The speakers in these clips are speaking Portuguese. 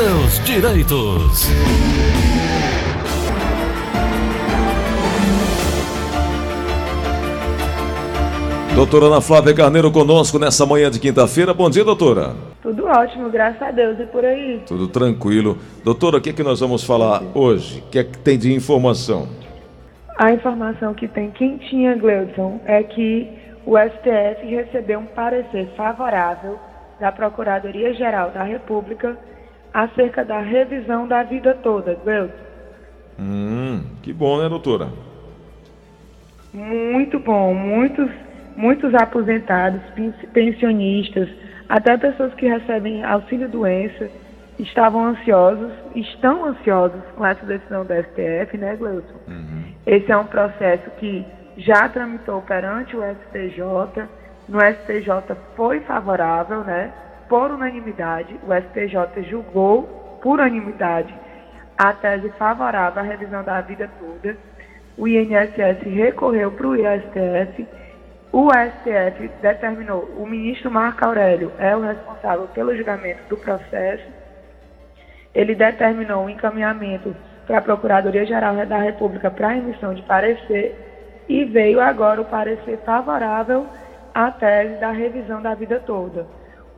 seus direitos. Doutora Ana Flávia Carneiro conosco nessa manhã de quinta-feira. Bom dia, doutora. Tudo ótimo, graças a Deus. E por aí? Tudo tranquilo. Doutora, o que, é que nós vamos falar hoje? O que é que tem de informação? A informação que tem quentinha, Gleudson, é que o STF recebeu um parecer favorável da Procuradoria-Geral da República acerca da revisão da vida toda, Gleudson. Hum, que bom, né, doutora? Muito bom. Muitos muitos aposentados, pensionistas, até pessoas que recebem auxílio doença, estavam ansiosos, estão ansiosos com essa decisão do STF, né, Gleuton? Uhum. Esse é um processo que já tramitou perante o STJ, no STJ foi favorável, né, por unanimidade, o STJ julgou por unanimidade a tese favorável à revisão da vida toda, o INSS recorreu para o ISTF o STF determinou, o ministro Marco Aurélio é o responsável pelo julgamento do processo. Ele determinou o encaminhamento para a Procuradoria-Geral da República para a emissão de parecer e veio agora o parecer favorável à tese da revisão da vida toda.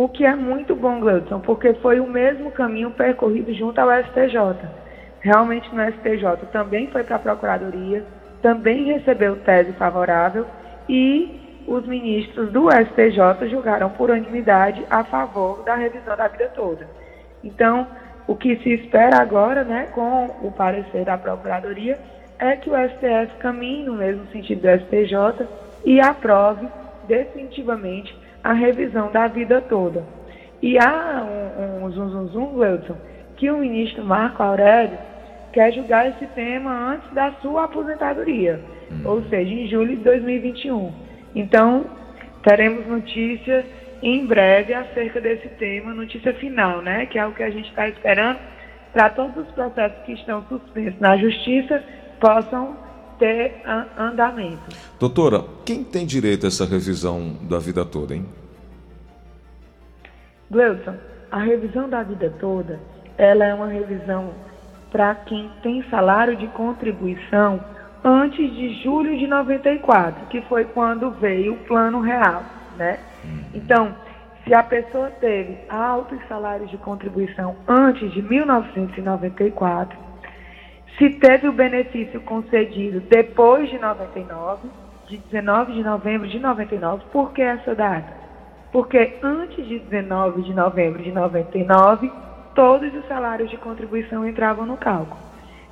O que é muito bom, Gleudson, porque foi o mesmo caminho percorrido junto ao STJ. Realmente no STJ também foi para a Procuradoria, também recebeu tese favorável e os ministros do STJ julgaram por unanimidade a favor da revisão da vida toda. Então, o que se espera agora, né, com o parecer da Procuradoria, é que o STF caminhe no mesmo sentido do STJ e aprove definitivamente a revisão da vida toda. E há um, um zum, zum, zum, Wilson, que o ministro Marco Aurélio quer julgar esse tema antes da sua aposentadoria, hum. ou seja, em julho de 2021. Então, teremos notícia em breve acerca desse tema, notícia final, né? Que é o que a gente está esperando para todos os processos que estão suspensos na justiça possam ter andamento. Doutora, quem tem direito a essa revisão da vida toda, hein? Gleudson, a revisão da vida toda, ela é uma revisão para quem tem salário de contribuição antes de julho de 94, que foi quando veio o Plano Real, né? Uhum. Então, se a pessoa teve altos salários de contribuição antes de 1994, se teve o benefício concedido depois de 99, de 19 de novembro de 99, por que essa data? Porque antes de 19 de novembro de 99, todos os salários de contribuição entravam no cálculo.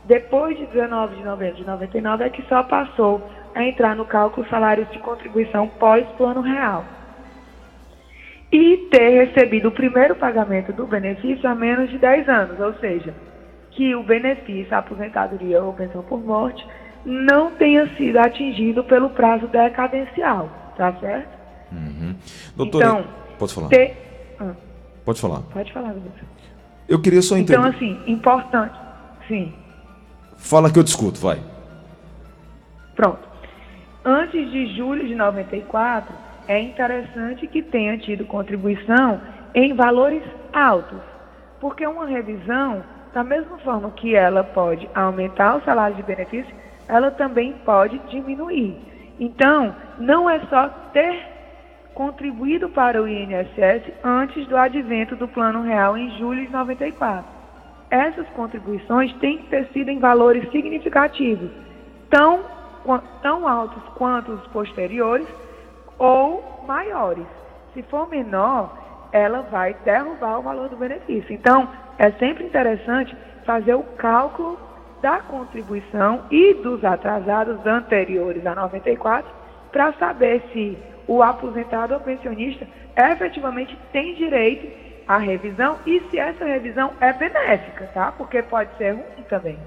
Depois de 19 de novembro de 99 é que só passou a entrar no cálculo salários de contribuição pós-plano real. E ter recebido o primeiro pagamento do benefício há menos de 10 anos, ou seja, que o benefício, a aposentadoria ou pensão por morte, não tenha sido atingido pelo prazo decadencial, tá certo? Uhum. Doutora, então, pode falar. Ter... Ah. Pode falar. Pode falar, doutor. Eu queria só entender. Então, assim, importante. Sim. Fala que eu discuto, vai. Pronto. Antes de julho de 94, é interessante que tenha tido contribuição em valores altos, porque uma revisão, da mesma forma que ela pode aumentar o salário de benefício, ela também pode diminuir. Então, não é só ter contribuído para o INSS antes do advento do Plano Real em julho de 94. Essas contribuições têm que ter sido em valores significativos, tão, tão altos quanto os posteriores ou maiores. Se for menor, ela vai derrubar o valor do benefício. Então, é sempre interessante fazer o cálculo da contribuição e dos atrasados anteriores a 94 para saber se o aposentado ou pensionista efetivamente tem direito à revisão e se essa revisão é benéfica, tá? Porque pode ser ruim também.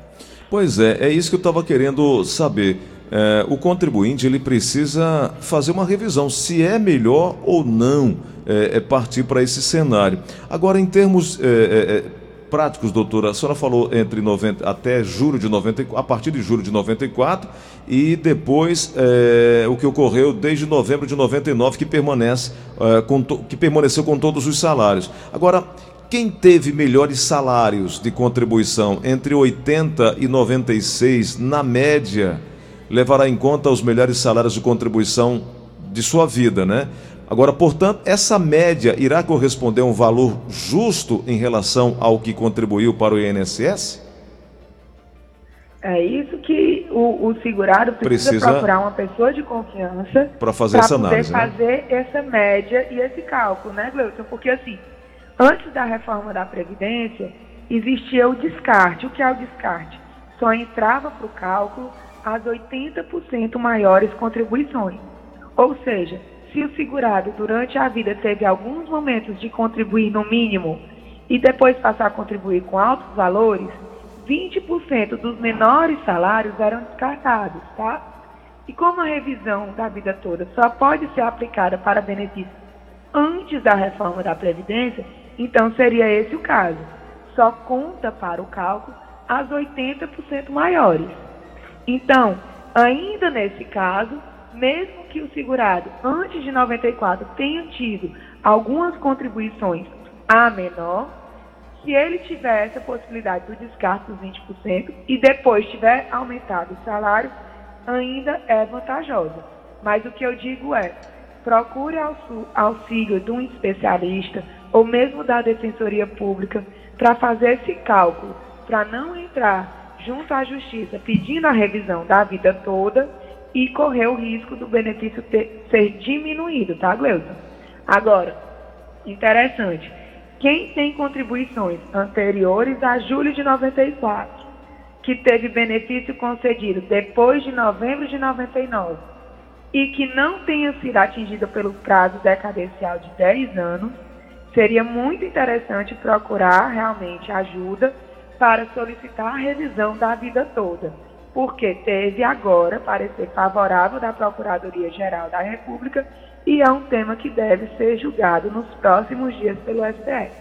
Pois é, é isso que eu estava querendo saber. É, o contribuinte ele precisa fazer uma revisão se é melhor ou não é, é partir para esse cenário. Agora, em termos é, é, é práticos, doutora, a senhora falou entre 90, até julho de 94, a partir de julho de 94 e depois é, o que ocorreu desde novembro de 99 que permanece é, com que permaneceu com todos os salários. Agora, quem teve melhores salários de contribuição entre 80 e 96, na média, levará em conta os melhores salários de contribuição de sua vida, né? Agora, portanto, essa média irá corresponder a um valor justo em relação ao que contribuiu para o INSS? É isso que o, o segurado precisa, precisa, procurar uma pessoa de confiança para fazer essa análise. Poder né? fazer essa média e esse cálculo, né, Gleuton? Porque assim, antes da reforma da Previdência, existia o descarte. O que é o descarte? Só entrava para o cálculo as 80% maiores contribuições. Ou seja, se o segurado durante a vida teve alguns momentos de contribuir no mínimo e depois passar a contribuir com altos valores, 20% dos menores salários eram descartados, tá? E como a revisão da vida toda só pode ser aplicada para benefícios antes da reforma da Previdência, então seria esse o caso. Só conta para o cálculo as 80% maiores. Então, ainda nesse caso, mesmo que o segurado antes de 94 tenha tido algumas contribuições a menor, se ele tiver essa possibilidade do descarte dos 20% e depois tiver aumentado o salário, ainda é vantajosa. Mas o que eu digo é, procure auxílio de um especialista ou mesmo da Defensoria Pública para fazer esse cálculo, para não entrar junto à Justiça pedindo a revisão da vida toda e correr o risco do benefício ter, ser diminuído, tá, Gleuton? Agora, interessante, quem tem contribuições anteriores a julho de 94, que teve benefício concedido depois de novembro de 99 e que não tenha sido atingido pelo prazo decadencial de 10 anos, seria muito interessante procurar realmente ajuda para solicitar a revisão da vida toda, porque teve agora parecer favorável da Procuradoria-Geral da República e é um tema que deve ser julgado nos próximos dias pelo STF.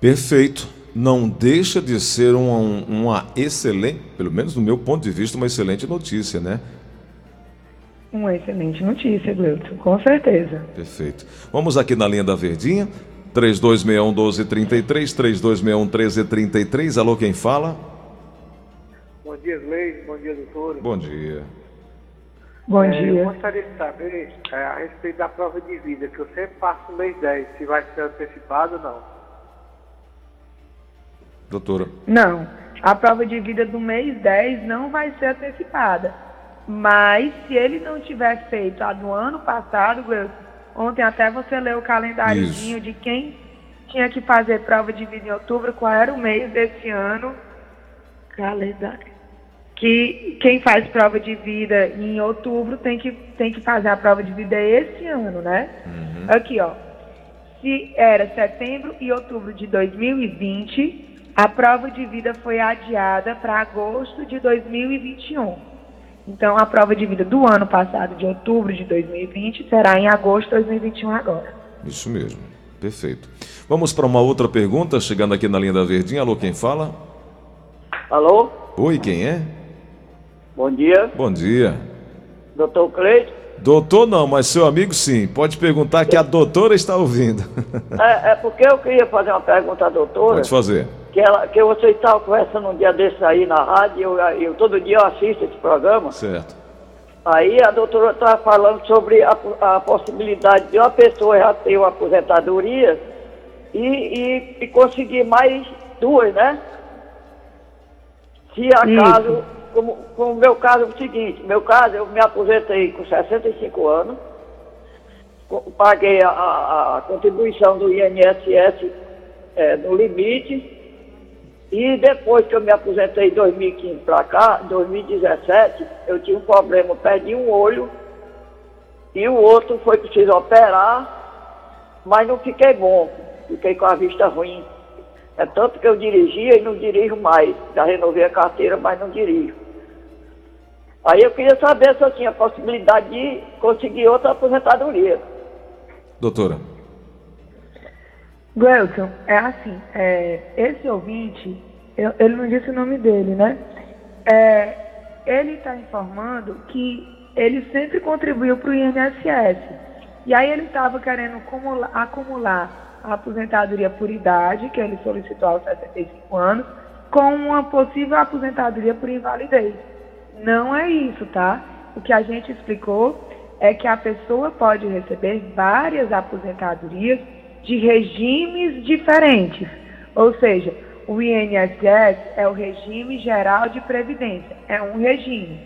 Perfeito. Não deixa de ser uma, uma excelente, pelo menos do meu ponto de vista, uma excelente notícia, né? Uma excelente notícia, Gleuton, com certeza. Perfeito. Vamos aqui na linha da Verdinha, 3261 1233, 3261 1333. Alô, quem fala? Bom dia, Gleide. Bom dia, doutor. Bom dia. Bom é, dia. Eu gostaria de saber é, a respeito da prova de vida, que eu sempre faço no mês 10, se vai ser antecipado ou não. Doutora. Não. A prova de vida do mês 10 não vai ser antecipada. Mas se ele não tiver feito a do ano passado, ontem até você leu o calendáriozinho de quem tinha que fazer prova de vida em outubro, qual era o mês desse ano. Calendário. Que quem faz prova de vida em outubro tem que, tem que fazer a prova de vida esse ano, né? Uhum. Aqui, ó. Se era setembro e outubro de 2020, a prova de vida foi adiada para agosto de 2021. Então, a prova de vida do ano passado, de outubro de 2020, será em agosto de 2021 agora. Isso mesmo. Perfeito. Vamos para uma outra pergunta, chegando aqui na linha da Verdinha. Alô, quem fala? Alô? Oi, quem é? Bom dia. Bom dia. Doutor Cleide? Doutor não, mas seu amigo sim. Pode perguntar que a doutora está ouvindo. É, é porque eu queria fazer uma pergunta à doutora. Pode fazer que, ela, que você estava conversando um dia desse aí na rádio, eu, eu, todo dia eu assisto esse programa. Certo. Aí a doutora estava falando sobre a, a, possibilidade de uma pessoa já ter uma aposentadoria e, e, e conseguir mais duas, né? Se acaso, como, como meu caso é o seguinte, meu caso, eu me aposentei com 65 anos, paguei a, a, a contribuição do INSS é, no limite, e depois que eu me aposentei em 2015 para cá, em 2017, eu tinha um problema, perdi um olho e o outro foi preciso operar, mas não fiquei bom, fiquei com a vista ruim. É tanto que eu dirigia e não dirijo mais. Já renovei a carteira, mas não dirijo. Aí eu queria saber se eu tinha possibilidade de conseguir outra aposentadoria. Doutora. Gleuton, é assim, é, esse ouvinte, eu, ele não disse o nome dele, né? É, ele está informando que ele sempre contribuiu para o INSS. E aí ele estava querendo acumular, acumular a aposentadoria por idade, que ele solicitou aos 65 anos, com uma possível aposentadoria por invalidez. Não é isso, tá? O que a gente explicou é que a pessoa pode receber várias aposentadorias de regimes diferentes. Ou seja, o INSS é o regime geral de previdência, é um regime.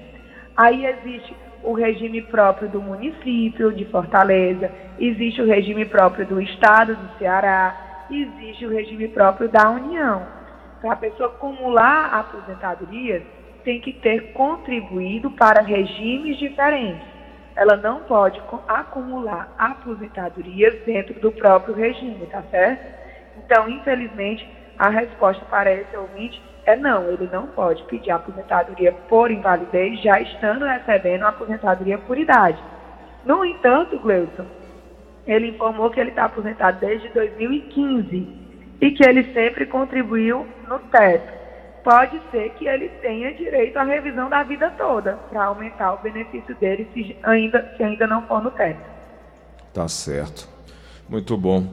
Aí existe o regime próprio do município de Fortaleza, existe o regime próprio do estado do Ceará, existe o regime próprio da União. Para a pessoa acumular aposentadorias, tem que ter contribuído para regimes diferentes. Ela não pode acumular aposentadorias dentro do próprio regime, tá certo? Então, infelizmente, a resposta para esse ouvinte é não, ele não pode pedir aposentadoria por invalidez já estando recebendo aposentadoria por idade. No entanto, Gleuton, ele informou que ele está aposentado desde 2015 e que ele sempre contribuiu no teto. Pode ser que ele tenha direito à revisão da vida toda para aumentar o benefício dele se ainda, se ainda não for no teto. Tá certo. Muito bom.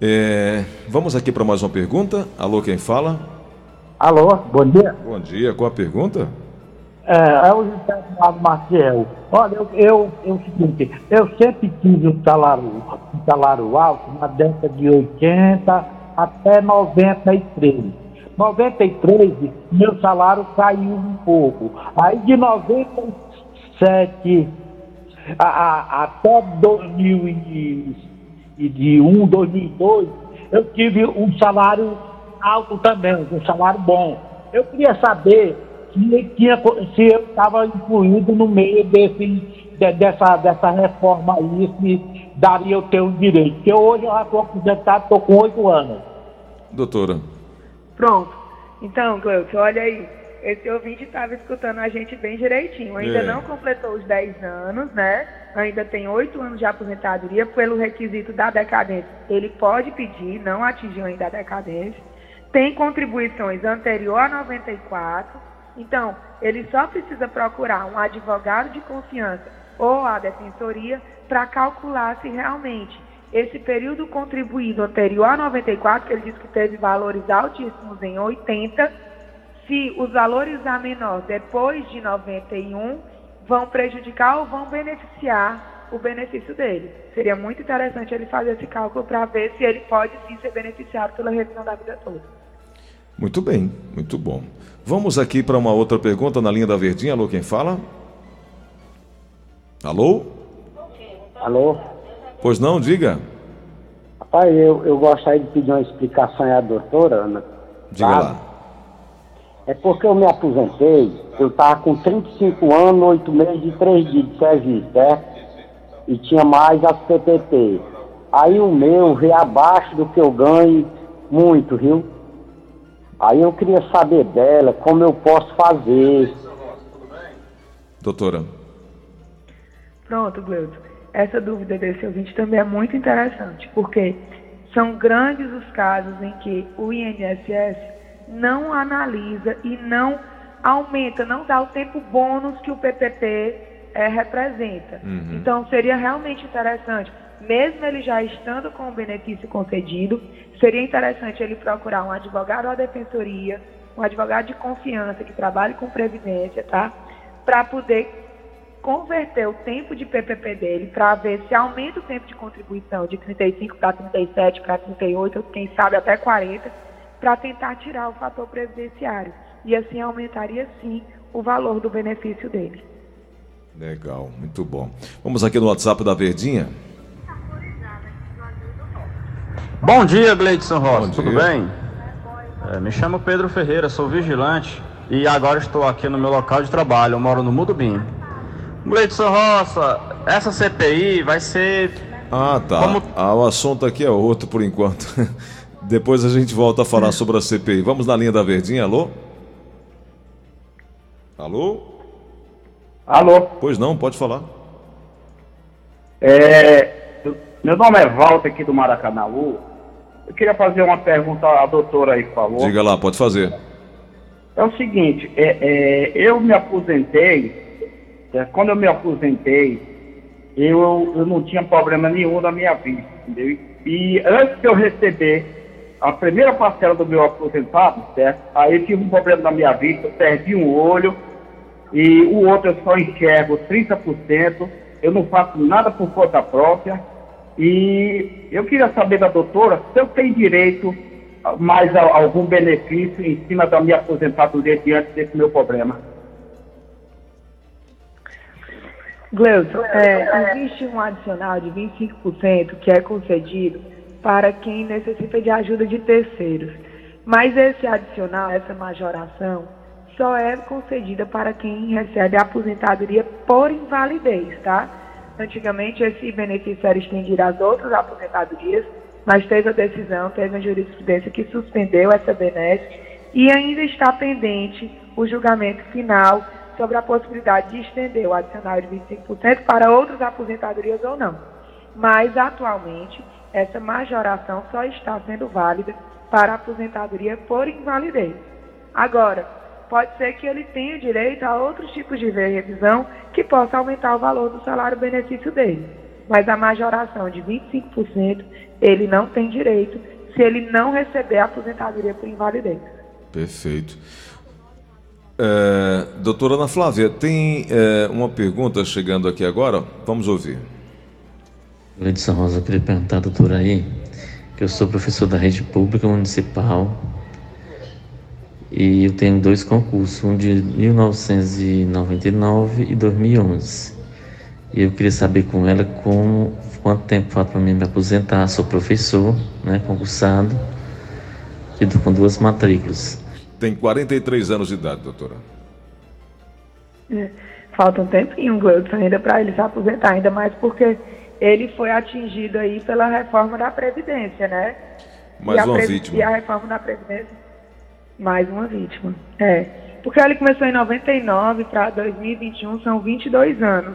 É, vamos aqui para mais uma pergunta. Alô, quem fala? Alô, bom dia. Bom dia, qual a pergunta? É, é o José Maciel. Olha, eu, eu, eu, seguinte, eu sempre tive um salário, um salário alto na década de 80 até 93. 93, meu salário caiu um pouco. Aí de 97 a, a, até 2001, 2002, eu tive um salário alto também, um salário bom. Eu queria saber se, tinha, se eu estava incluído no meio desse, de, dessa, dessa reforma aí, se daria eu ter um direito. Porque hoje eu já estou aposentado, estou com oito anos. Doutora. Pronto. Então, Cleucio, olha aí. Esse ouvinte estava escutando a gente bem direitinho. Ainda é. não completou os 10 anos, né? Ainda tem 8 anos de aposentadoria pelo requisito da decadência. Ele pode pedir, não atingiu ainda a decadência. Tem contribuições anterior a 94. Então, ele só precisa procurar um advogado de confiança ou a defensoria para calcular se realmente esse período contribuído anterior a 94, que ele disse que teve valores altíssimos em 80, se os valores a menor depois de 91 vão prejudicar ou vão beneficiar o benefício dele. Seria muito interessante ele fazer esse cálculo para ver se ele pode sim ser beneficiado pela revisão da vida toda. Muito bem, muito bom. Vamos aqui para uma outra pergunta na linha da Verdinha. Alô, quem fala? Alô? Alô? Pois não, diga. Rapaz, eu, eu gostaria de pedir uma explicação à doutora, Ana. Diga tá? lá. É porque eu me aposentei, eu estava com 35 anos, 8 meses e 3 dias de serviço, certo? E tinha mais as PPP. Aí o meu veio abaixo do que eu ganho muito, viu? Aí eu queria saber dela como eu posso fazer. Doutora. Pronto, Gleuton essa dúvida desse ouvinte também é muito interessante, porque são grandes os casos em que o INSS não analisa e não aumenta, não dá o tempo bônus que o PPP é, representa. Uhum. Então, seria realmente interessante, mesmo ele já estando com o benefício concedido, seria interessante ele procurar um advogado ou a defensoria, um advogado de confiança que trabalhe com previdência, tá? Para poder converter o tempo de PPP dele para ver se aumenta o tempo de contribuição de 35 para 37, para 38, quem sabe até 40, para tentar tirar o fator previdenciário. E assim aumentaria sim o valor do benefício dele. Legal, muito bom. Vamos aqui no WhatsApp da Verdinha. Bom dia, Gleidson Rosa, tudo bem? É, me chamo Pedro Ferreira, sou vigilante e agora estou aqui no meu local de trabalho, eu moro no Mudubim. Gleidson Roça, essa CPI vai ser. Ah, tá. Como... Ah, o assunto aqui é outro por enquanto. Depois a gente volta a falar sobre a CPI. Vamos na linha da Verdinha, alô? Alô? Alô? Pois não, pode falar. É, meu nome é Walter aqui do Maracanãú. Eu queria fazer uma pergunta à doutora aí, por favor. Diga lá, pode fazer. É o seguinte, é, é, eu me aposentei quando eu me aposentei, eu, eu não tinha problema nenhum na minha vida, entendeu? E antes de eu receber a primeira parcela do meu aposentado, certo? Aí eu tive um problema na minha vista, eu perdi um olho e o outro eu só enxergo 30%, eu não faço nada por conta própria. E eu queria saber da doutora se eu tenho direito a mais a, algum benefício em cima da minha aposentadoria diante desse meu problema. Gleuton, é, existe um adicional de 25% que é concedido para quem necessita de ajuda de terceiros. Mas esse adicional, essa majoração, só é concedida para quem recebe aposentadoria por invalidez, tá? Antigamente esse benefício era estendido às outras aposentadorias, mas teve a decisão, teve a jurisprudência que suspendeu essa benesse e ainda está pendente o julgamento final sobre a possibilidade de estender o adicional de 25% para outras aposentadorias ou não. Mas, atualmente, essa majoração só está sendo válida para aposentadoria por invalidez. Agora, pode ser que ele tenha direito a outros tipos de revisão que possa aumentar o valor do salário-benefício dele. Mas a majoração de 25% ele não tem direito se ele não receber a aposentadoria por invalidez. Perfeito. É, doutora Ana Flávia, tem é, uma pergunta chegando aqui agora, vamos ouvir. Edson Rosa, eu queria perguntar à doutora aí, que eu sou professor da rede pública municipal e eu tenho dois concursos, um de 1999 e 2011. E eu queria saber com ela como, quanto tempo falta para mim me aposentar. Sou professor, né, concursado, e com duas matrículas. Tem 43 anos de idade, doutora. É, falta um tempinho, Gleudson, ainda para ele se aposentar, ainda mais porque ele foi atingido aí pela reforma da Previdência, né? Mais uma vítima. E a reforma da Previdência mais uma vítima. É. Porque ele começou em 99 para 2021, são 22 anos.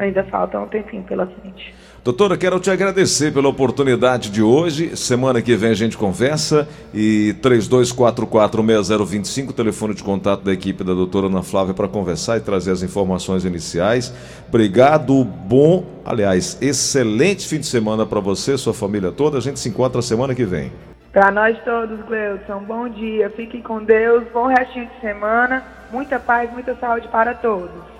Ainda falta um tempinho pela frente. Doutora, quero te agradecer pela oportunidade de hoje. Semana que vem a gente conversa e 32446025, telefone de contato da equipe da doutora Ana Flávia para conversar e trazer as informações iniciais. Obrigado, bom, aliás, excelente fim de semana para você, sua família toda. A gente se encontra semana que vem. Para nós todos, Gleudson, bom dia, fiquem com Deus, bom restinho de semana, muita paz, muita saúde para todos.